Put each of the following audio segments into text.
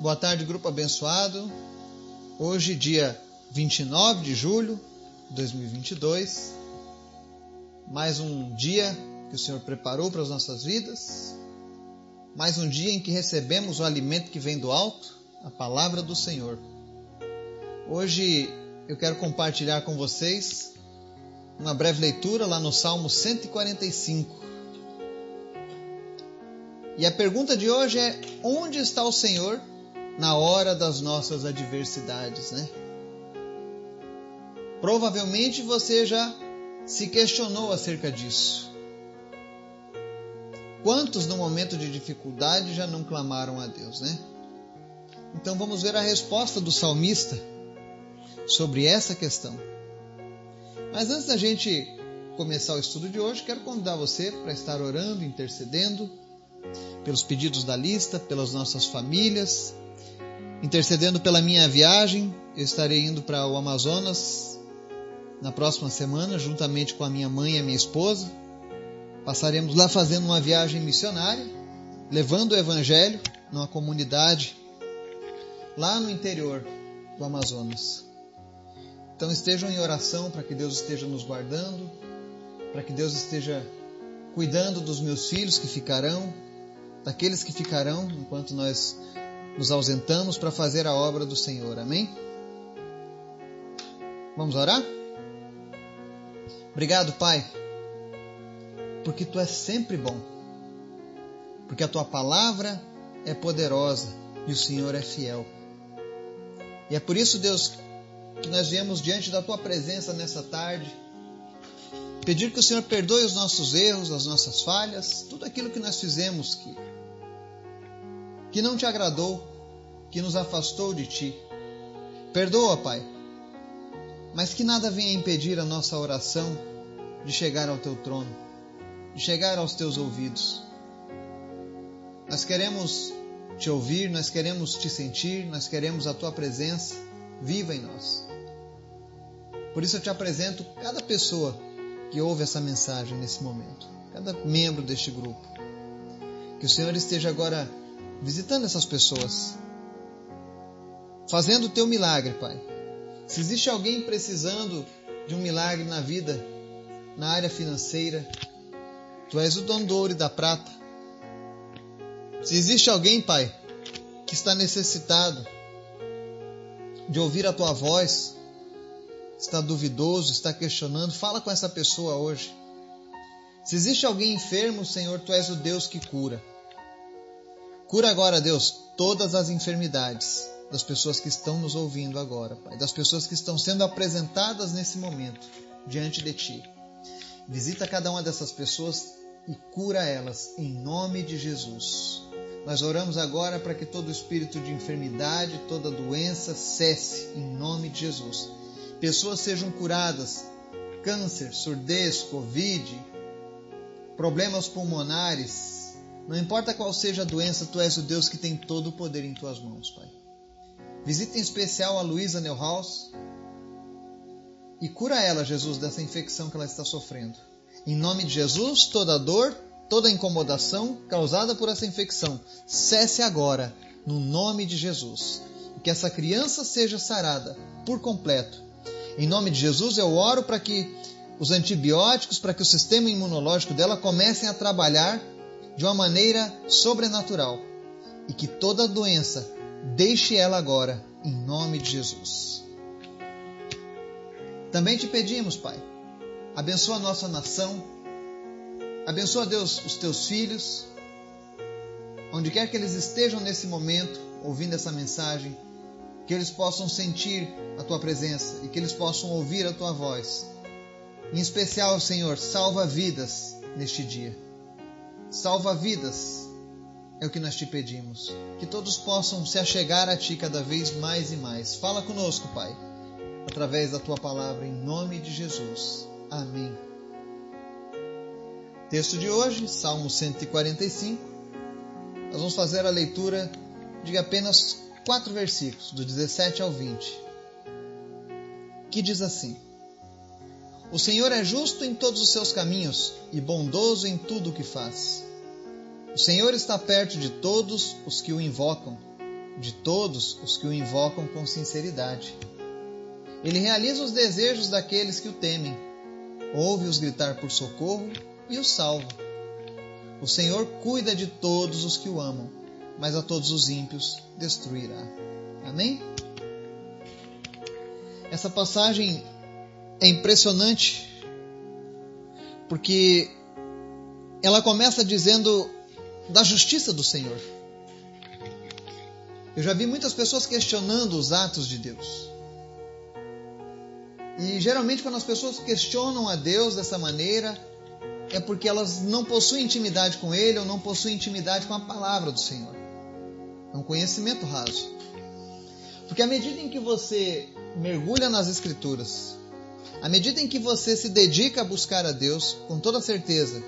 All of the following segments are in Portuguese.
Boa tarde, grupo abençoado. Hoje, dia 29 de julho de 2022. Mais um dia que o Senhor preparou para as nossas vidas. Mais um dia em que recebemos o alimento que vem do alto, a palavra do Senhor. Hoje eu quero compartilhar com vocês uma breve leitura lá no Salmo 145. E a pergunta de hoje é: onde está o Senhor na hora das nossas adversidades, né? Provavelmente você já se questionou acerca disso. Quantos no momento de dificuldade já não clamaram a Deus, né? Então vamos ver a resposta do salmista sobre essa questão. Mas antes da gente começar o estudo de hoje, quero convidar você para estar orando, intercedendo pelos pedidos da lista, pelas nossas famílias, intercedendo pela minha viagem. Eu estarei indo para o Amazonas na próxima semana, juntamente com a minha mãe e a minha esposa. Passaremos lá fazendo uma viagem missionária, levando o Evangelho numa comunidade lá no interior do Amazonas. Então estejam em oração para que Deus esteja nos guardando, para que Deus esteja cuidando dos meus filhos que ficarão, daqueles que ficarão enquanto nós nos ausentamos para fazer a obra do Senhor. Amém? Vamos orar? Obrigado, Pai, porque tu és sempre bom, porque a tua palavra é poderosa e o Senhor é fiel. E é por isso, Deus, que nós viemos diante da tua presença nessa tarde, pedir que o Senhor perdoe os nossos erros, as nossas falhas, tudo aquilo que nós fizemos que que não te agradou, que nos afastou de ti. Perdoa, Pai, mas que nada venha impedir a nossa oração de chegar ao teu trono, de chegar aos teus ouvidos. Nós queremos te ouvir, nós queremos te sentir, nós queremos a tua presença viva em nós. Por isso eu te apresento cada pessoa que ouve essa mensagem nesse momento, cada membro deste grupo. Que o Senhor esteja agora visitando essas pessoas, fazendo o teu milagre, Pai. Se existe alguém precisando de um milagre na vida, na área financeira, Tu és o dono do ouro e da prata. Se existe alguém, Pai, que está necessitado de ouvir a Tua voz, está duvidoso, está questionando, fala com essa pessoa hoje. Se existe alguém enfermo, Senhor, Tu és o Deus que cura. Cura agora, Deus, todas as enfermidades das pessoas que estão nos ouvindo agora, Pai, das pessoas que estão sendo apresentadas nesse momento diante de Ti. Visita cada uma dessas pessoas e cura elas em nome de Jesus. Nós oramos agora para que todo espírito de enfermidade, toda doença cesse em nome de Jesus. Pessoas sejam curadas, câncer, surdez, covid, problemas pulmonares, não importa qual seja a doença, tu és o Deus que tem todo o poder em tuas mãos, Pai. Visita em especial a Luísa Neuhaus e cura ela, Jesus, dessa infecção que ela está sofrendo. Em nome de Jesus, toda dor, toda incomodação causada por essa infecção cesse agora, no nome de Jesus. E que essa criança seja sarada por completo. Em nome de Jesus, eu oro para que os antibióticos, para que o sistema imunológico dela comecem a trabalhar de uma maneira sobrenatural e que toda doença deixe ela agora, em nome de Jesus. Também te pedimos, Pai, abençoa a nossa nação, abençoa, Deus, os teus filhos, onde quer que eles estejam nesse momento, ouvindo essa mensagem, que eles possam sentir a tua presença e que eles possam ouvir a tua voz. Em especial, Senhor, salva vidas neste dia salva vidas. É o que nós te pedimos. Que todos possam se achegar a Ti cada vez mais e mais. Fala conosco, Pai, através da Tua palavra, em nome de Jesus. Amém. Texto de hoje, Salmo 145. Nós vamos fazer a leitura de apenas quatro versículos, do 17 ao 20, que diz assim: o Senhor é justo em todos os seus caminhos e bondoso em tudo o que faz. O Senhor está perto de todos os que o invocam, de todos os que o invocam com sinceridade. Ele realiza os desejos daqueles que o temem, ouve-os gritar por socorro e os salva. O Senhor cuida de todos os que o amam, mas a todos os ímpios destruirá. Amém? Essa passagem é impressionante porque ela começa dizendo da justiça do Senhor. Eu já vi muitas pessoas questionando os atos de Deus. E geralmente, quando as pessoas questionam a Deus dessa maneira, é porque elas não possuem intimidade com Ele ou não possuem intimidade com a palavra do Senhor. É um conhecimento raso. Porque à medida em que você mergulha nas Escrituras, à medida em que você se dedica a buscar a Deus, com toda certeza,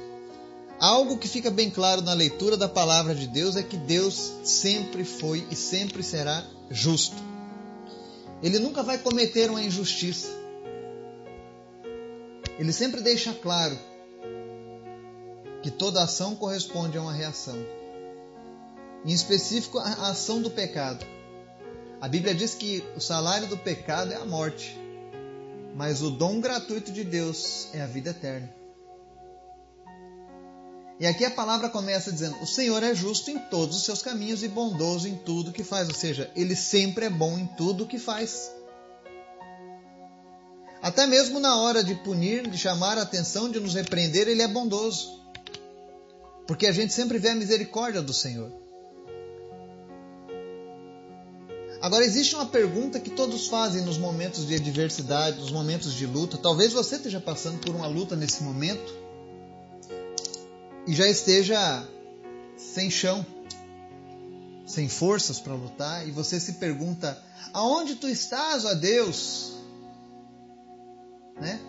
algo que fica bem claro na leitura da palavra de Deus é que Deus sempre foi e sempre será justo. Ele nunca vai cometer uma injustiça ele sempre deixa claro que toda ação corresponde a uma reação. Em específico, a ação do pecado. A Bíblia diz que o salário do pecado é a morte, mas o dom gratuito de Deus é a vida eterna. E aqui a palavra começa dizendo: O Senhor é justo em todos os seus caminhos e bondoso em tudo que faz, ou seja, ele sempre é bom em tudo que faz. Até mesmo na hora de punir, de chamar a atenção, de nos repreender, ele é bondoso. Porque a gente sempre vê a misericórdia do Senhor. Agora, existe uma pergunta que todos fazem nos momentos de adversidade, nos momentos de luta. Talvez você esteja passando por uma luta nesse momento e já esteja sem chão, sem forças para lutar, e você se pergunta: aonde tu estás, ó Deus? Né?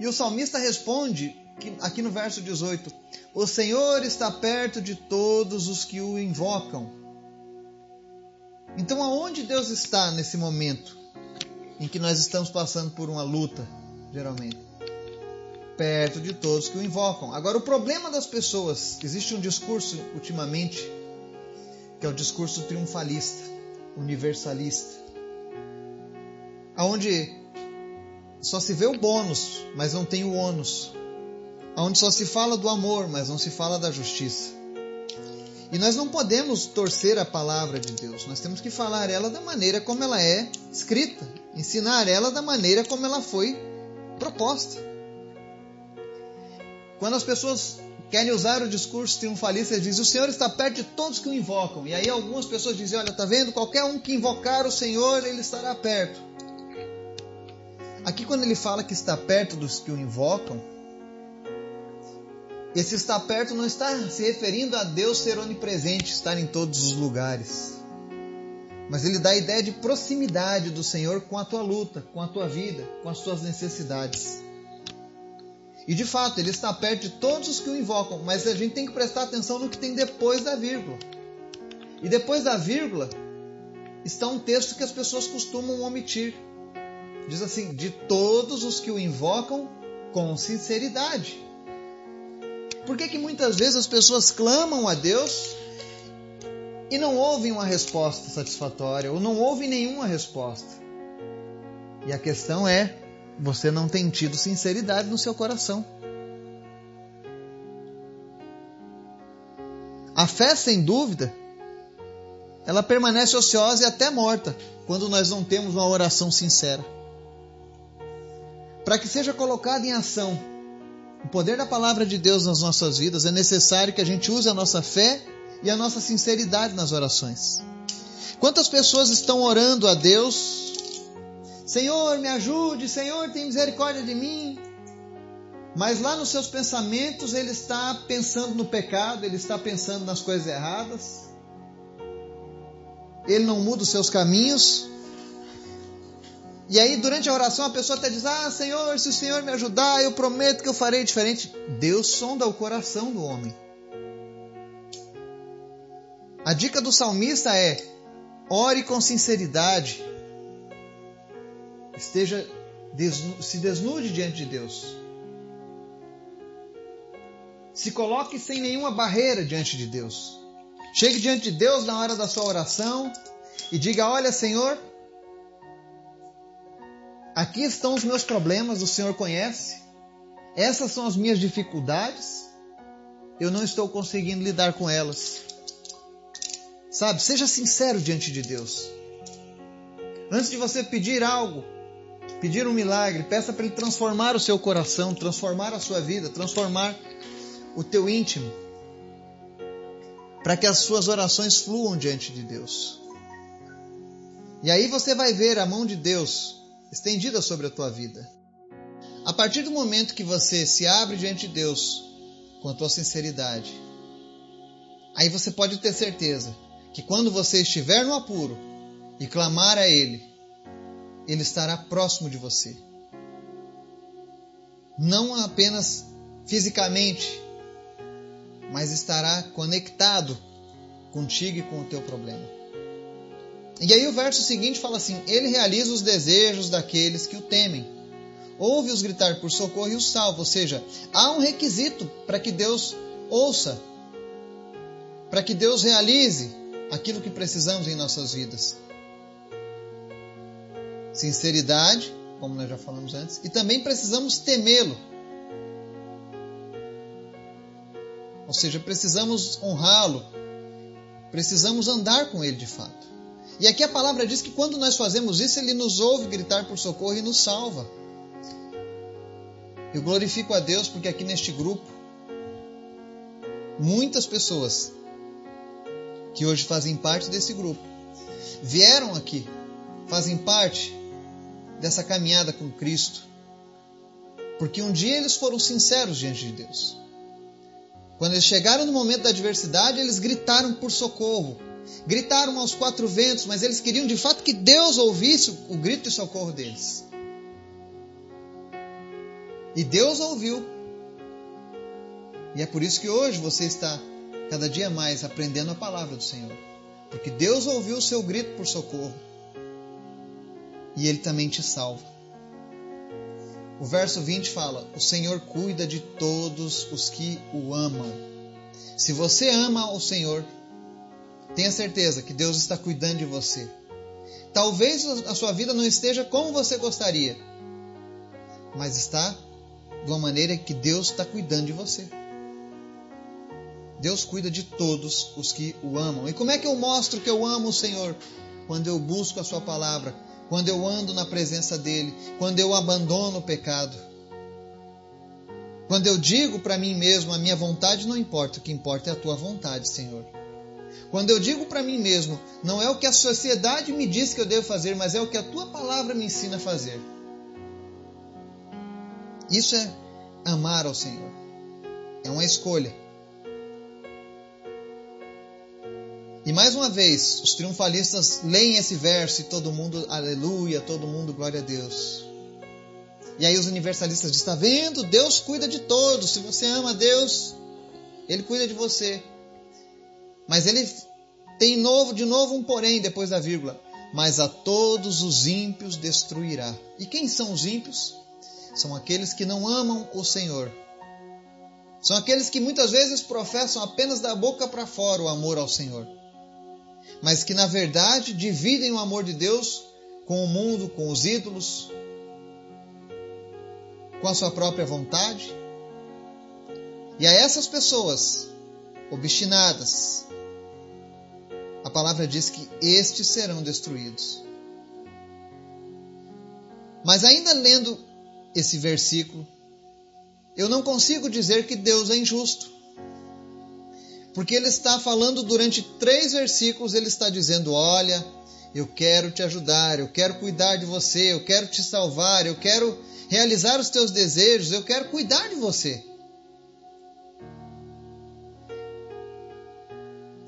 E o salmista responde aqui no verso 18: O Senhor está perto de todos os que o invocam. Então, aonde Deus está nesse momento em que nós estamos passando por uma luta, geralmente? Perto de todos que o invocam. Agora, o problema das pessoas, existe um discurso ultimamente, que é o discurso triunfalista, universalista, aonde só se vê o bônus, mas não tem o ônus. Onde só se fala do amor, mas não se fala da justiça. E nós não podemos torcer a palavra de Deus, nós temos que falar ela da maneira como ela é escrita, ensinar ela da maneira como ela foi proposta. Quando as pessoas querem usar o discurso triunfalista, eles dizem: O Senhor está perto de todos que o invocam. E aí algumas pessoas dizem: Olha, tá vendo? Qualquer um que invocar o Senhor, ele estará perto. Aqui, quando ele fala que está perto dos que o invocam, esse estar perto não está se referindo a Deus ser onipresente, estar em todos os lugares. Mas ele dá a ideia de proximidade do Senhor com a tua luta, com a tua vida, com as tuas necessidades. E de fato, ele está perto de todos os que o invocam, mas a gente tem que prestar atenção no que tem depois da vírgula. E depois da vírgula está um texto que as pessoas costumam omitir. Diz assim: de todos os que o invocam com sinceridade. Por que, que muitas vezes as pessoas clamam a Deus e não ouvem uma resposta satisfatória ou não ouvem nenhuma resposta? E a questão é: você não tem tido sinceridade no seu coração. A fé, sem dúvida, ela permanece ociosa e até morta quando nós não temos uma oração sincera. Para que seja colocado em ação o poder da palavra de Deus nas nossas vidas, é necessário que a gente use a nossa fé e a nossa sinceridade nas orações. Quantas pessoas estão orando a Deus? Senhor, me ajude, Senhor, tem misericórdia de mim. Mas lá nos seus pensamentos ele está pensando no pecado, ele está pensando nas coisas erradas. Ele não muda os seus caminhos, e aí, durante a oração, a pessoa até diz: Ah, Senhor, se o Senhor me ajudar, eu prometo que eu farei diferente. Deus sonda o coração do homem. A dica do salmista é: ore com sinceridade. Esteja se desnude diante de Deus. Se coloque sem nenhuma barreira diante de Deus. Chegue diante de Deus na hora da sua oração e diga: Olha, Senhor, aqui estão os meus problemas, o Senhor conhece, essas são as minhas dificuldades, eu não estou conseguindo lidar com elas. Sabe, seja sincero diante de Deus. Antes de você pedir algo, pedir um milagre, peça para Ele transformar o seu coração, transformar a sua vida, transformar o teu íntimo, para que as suas orações fluam diante de Deus. E aí você vai ver a mão de Deus estendida sobre a tua vida. A partir do momento que você se abre diante de Deus com a tua sinceridade, aí você pode ter certeza que quando você estiver no apuro e clamar a Ele, Ele estará próximo de você. Não apenas fisicamente, mas estará conectado contigo e com o teu problema. E aí o verso seguinte fala assim: Ele realiza os desejos daqueles que o temem. Ouve-os gritar por socorro e os salva. Ou seja, há um requisito para que Deus ouça, para que Deus realize aquilo que precisamos em nossas vidas. Sinceridade, como nós já falamos antes, e também precisamos temê-lo. Ou seja, precisamos honrá-lo, precisamos andar com ele de fato. E aqui a palavra diz que quando nós fazemos isso, ele nos ouve gritar por socorro e nos salva. Eu glorifico a Deus porque aqui neste grupo, muitas pessoas que hoje fazem parte desse grupo vieram aqui, fazem parte dessa caminhada com Cristo, porque um dia eles foram sinceros diante de Deus. Quando eles chegaram no momento da adversidade, eles gritaram por socorro, gritaram aos quatro ventos, mas eles queriam de fato que Deus ouvisse o grito de socorro deles. E Deus ouviu. E é por isso que hoje você está cada dia mais aprendendo a palavra do Senhor. Porque Deus ouviu o seu grito por socorro. E Ele também te salva. O verso 20 fala: O Senhor cuida de todos os que o amam. Se você ama o Senhor, tenha certeza que Deus está cuidando de você. Talvez a sua vida não esteja como você gostaria, mas está de uma maneira que Deus está cuidando de você. Deus cuida de todos os que o amam. E como é que eu mostro que eu amo o Senhor? Quando eu busco a Sua palavra, quando eu ando na presença dEle, quando eu abandono o pecado. Quando eu digo para mim mesmo, a minha vontade não importa, o que importa é a tua vontade, Senhor. Quando eu digo para mim mesmo, não é o que a sociedade me diz que eu devo fazer, mas é o que a tua palavra me ensina a fazer. Isso é amar ao Senhor. É uma escolha. E mais uma vez, os triunfalistas leem esse verso e todo mundo, aleluia, todo mundo, glória a Deus. E aí os universalistas dizem: está vendo? Deus cuida de todos. Se você ama Deus, Ele cuida de você. Mas ele tem novo, de novo um porém depois da vírgula. Mas a todos os ímpios destruirá. E quem são os ímpios? São aqueles que não amam o Senhor. São aqueles que muitas vezes professam apenas da boca para fora o amor ao Senhor mas que na verdade dividem o amor de Deus com o mundo, com os ídolos, com a sua própria vontade. E a essas pessoas obstinadas, a palavra diz que estes serão destruídos. Mas ainda lendo esse versículo, eu não consigo dizer que Deus é injusto. Porque ele está falando durante três versículos, ele está dizendo: Olha, eu quero te ajudar, eu quero cuidar de você, eu quero te salvar, eu quero realizar os teus desejos, eu quero cuidar de você.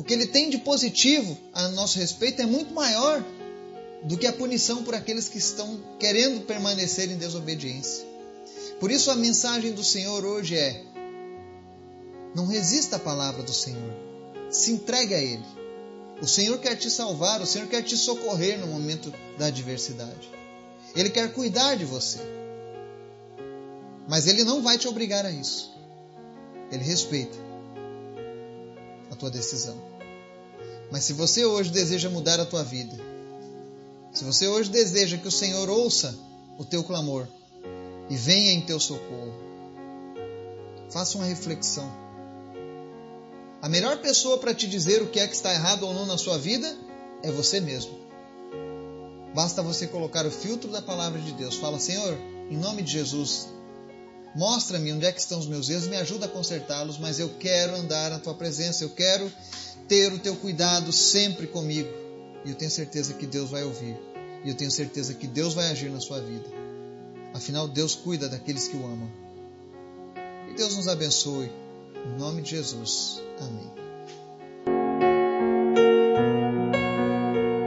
Que ele tem de positivo a nosso respeito é muito maior do que a punição por aqueles que estão querendo permanecer em desobediência. Por isso a mensagem do Senhor hoje é: não resista à palavra do Senhor. Se entregue a Ele. O Senhor quer te salvar, o Senhor quer te socorrer no momento da adversidade. Ele quer cuidar de você. Mas Ele não vai te obrigar a isso. Ele respeita a tua decisão. Mas se você hoje deseja mudar a tua vida, se você hoje deseja que o Senhor ouça o teu clamor e venha em teu socorro, faça uma reflexão. A melhor pessoa para te dizer o que é que está errado ou não na sua vida é você mesmo. Basta você colocar o filtro da palavra de Deus. Fala, Senhor, em nome de Jesus, mostra-me onde é que estão os meus erros, me ajuda a consertá-los, mas eu quero andar na tua presença, eu quero ter o teu cuidado sempre comigo. E eu tenho certeza que Deus vai ouvir. E eu tenho certeza que Deus vai agir na sua vida. Afinal, Deus cuida daqueles que o amam. E Deus nos abençoe. Em nome de Jesus. Amém.